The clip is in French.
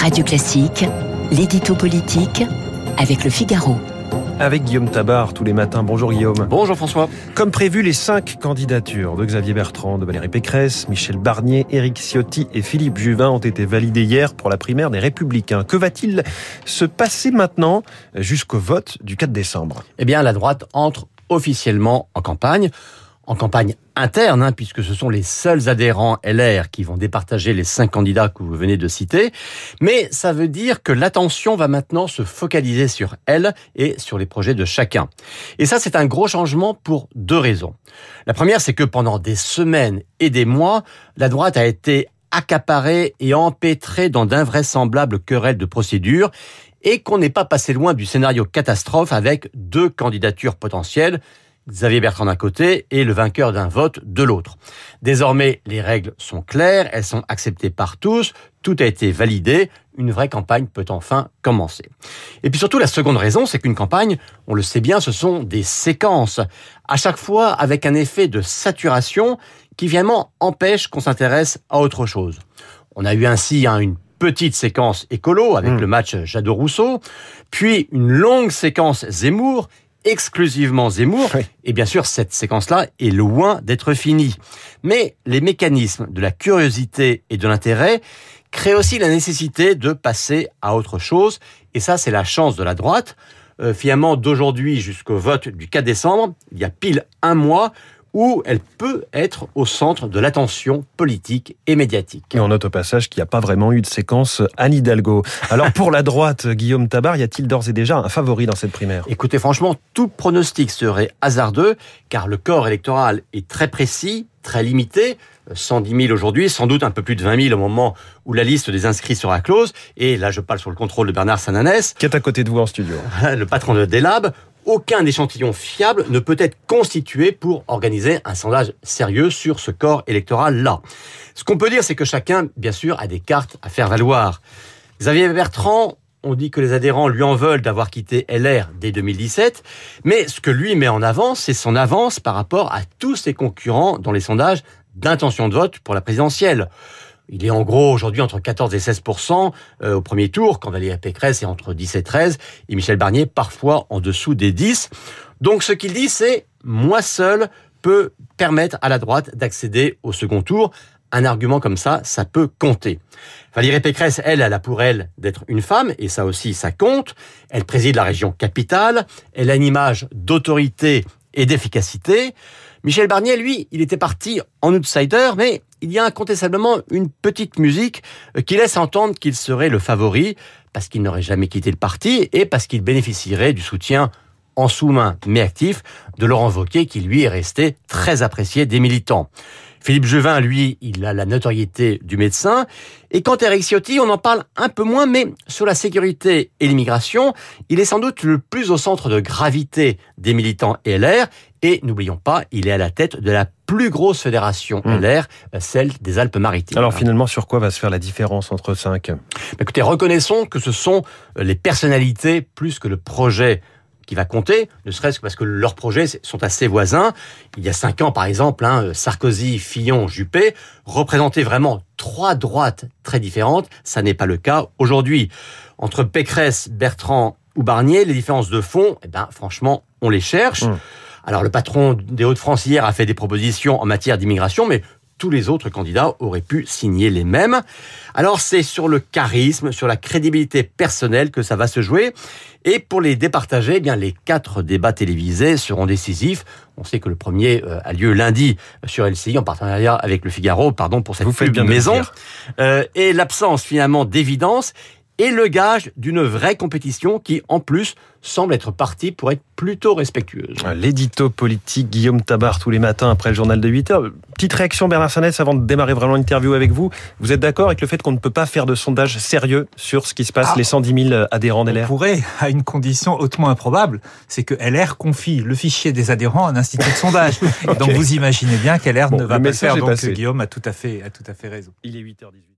Radio Classique, l'édito politique avec le Figaro. Avec Guillaume Tabar tous les matins. Bonjour Guillaume. Bonjour François. Comme prévu, les cinq candidatures de Xavier Bertrand, de Valérie Pécresse, Michel Barnier, Éric Ciotti et Philippe Juvin ont été validées hier pour la primaire des Républicains. Que va-t-il se passer maintenant jusqu'au vote du 4 décembre? Eh bien, la droite entre officiellement en campagne en campagne interne, hein, puisque ce sont les seuls adhérents LR qui vont départager les cinq candidats que vous venez de citer. Mais ça veut dire que l'attention va maintenant se focaliser sur elle et sur les projets de chacun. Et ça, c'est un gros changement pour deux raisons. La première, c'est que pendant des semaines et des mois, la droite a été accaparée et empêtrée dans d'invraisemblables querelles de procédure et qu'on n'est pas passé loin du scénario catastrophe avec deux candidatures potentielles, Xavier Bertrand d'un côté et le vainqueur d'un vote de l'autre. Désormais, les règles sont claires, elles sont acceptées par tous, tout a été validé, une vraie campagne peut enfin commencer. Et puis surtout, la seconde raison, c'est qu'une campagne, on le sait bien, ce sont des séquences, à chaque fois avec un effet de saturation qui vraiment empêche qu'on s'intéresse à autre chose. On a eu ainsi hein, une petite séquence écolo avec mmh. le match Jadot-Rousseau, puis une longue séquence Zemmour exclusivement Zemmour. Et bien sûr, cette séquence-là est loin d'être finie. Mais les mécanismes de la curiosité et de l'intérêt créent aussi la nécessité de passer à autre chose. Et ça, c'est la chance de la droite. Euh, finalement, d'aujourd'hui jusqu'au vote du 4 décembre, il y a pile un mois où elle peut être au centre de l'attention politique et médiatique. Et on note au passage qu'il n'y a pas vraiment eu de séquence Anne Hidalgo. Alors pour la droite, Guillaume Tabar, y a-t-il d'ores et déjà un favori dans cette primaire? Écoutez, franchement, tout pronostic serait hasardeux, car le corps électoral est très précis, très limité, 110 000 aujourd'hui, sans doute un peu plus de 20 000 au moment où la liste des inscrits sera close. Et là, je parle sur le contrôle de Bernard Sananès. Qui est à côté de vous en studio. le patron de Delab aucun échantillon fiable ne peut être constitué pour organiser un sondage sérieux sur ce corps électoral-là. Ce qu'on peut dire, c'est que chacun, bien sûr, a des cartes à faire valoir. Xavier Bertrand, on dit que les adhérents lui en veulent d'avoir quitté LR dès 2017, mais ce que lui met en avant, c'est son avance par rapport à tous ses concurrents dans les sondages d'intention de vote pour la présidentielle. Il est en gros aujourd'hui entre 14 et 16% euh, au premier tour, quand Valérie Pécresse est entre 10 et 13, et Michel Barnier parfois en dessous des 10. Donc ce qu'il dit, c'est moi seul peut permettre à la droite d'accéder au second tour. Un argument comme ça, ça peut compter. Valérie Pécresse, elle, elle a pour elle d'être une femme, et ça aussi, ça compte. Elle préside la région capitale, elle a une image d'autorité et d'efficacité. Michel Barnier, lui, il était parti en outsider, mais il y a incontestablement une petite musique euh, qui laisse entendre qu'il serait le favori, parce qu'il n'aurait jamais quitté le parti et parce qu'il bénéficierait du soutien en sous-main mais actif de Laurent Wauquiez, qui lui est resté très apprécié des militants. Philippe Juvin, lui, il a la notoriété du médecin. Et quant à Eric Ciotti, on en parle un peu moins, mais sur la sécurité et l'immigration, il est sans doute le plus au centre de gravité des militants LR. Et n'oublions pas, il est à la tête de la plus grosse fédération mmh. LR, celle des Alpes-Maritimes. Alors finalement, sur quoi va se faire la différence entre cinq? Écoutez, reconnaissons que ce sont les personnalités plus que le projet qui va compter, ne serait-ce que parce que leurs projets sont assez voisins. Il y a cinq ans, par exemple, hein, Sarkozy, Fillon, Juppé représentaient vraiment trois droites très différentes. Ça n'est pas le cas aujourd'hui. Entre Pécresse, Bertrand ou Barnier, les différences de fond, eh ben, franchement, on les cherche. Mmh. Alors, le patron des Hauts-de-France hier a fait des propositions en matière d'immigration, mais tous les autres candidats auraient pu signer les mêmes. Alors c'est sur le charisme, sur la crédibilité personnelle que ça va se jouer. Et pour les départager, eh bien les quatre débats télévisés seront décisifs. On sait que le premier euh, a lieu lundi sur LCI en partenariat avec le Figaro, pardon pour cette Vous faites bien maison. Euh, et l'absence finalement d'évidence et le gage d'une vraie compétition qui, en plus, semble être partie pour être plutôt respectueuse. L'édito politique Guillaume Tabar tous les matins après le journal de 8 heures. Petite réaction Bernard Sanès avant de démarrer vraiment l'interview avec vous. Vous êtes d'accord avec le fait qu'on ne peut pas faire de sondage sérieux sur ce qui se passe, ah. les 110 000 adhérents d'LR On pourrait, à une condition hautement improbable, c'est que LR confie le fichier des adhérents à un institut de sondage. Donc vous imaginez bien qu'LR ne va pas le faire. Donc Guillaume a tout à fait, a tout à fait raison. Il est 8h18.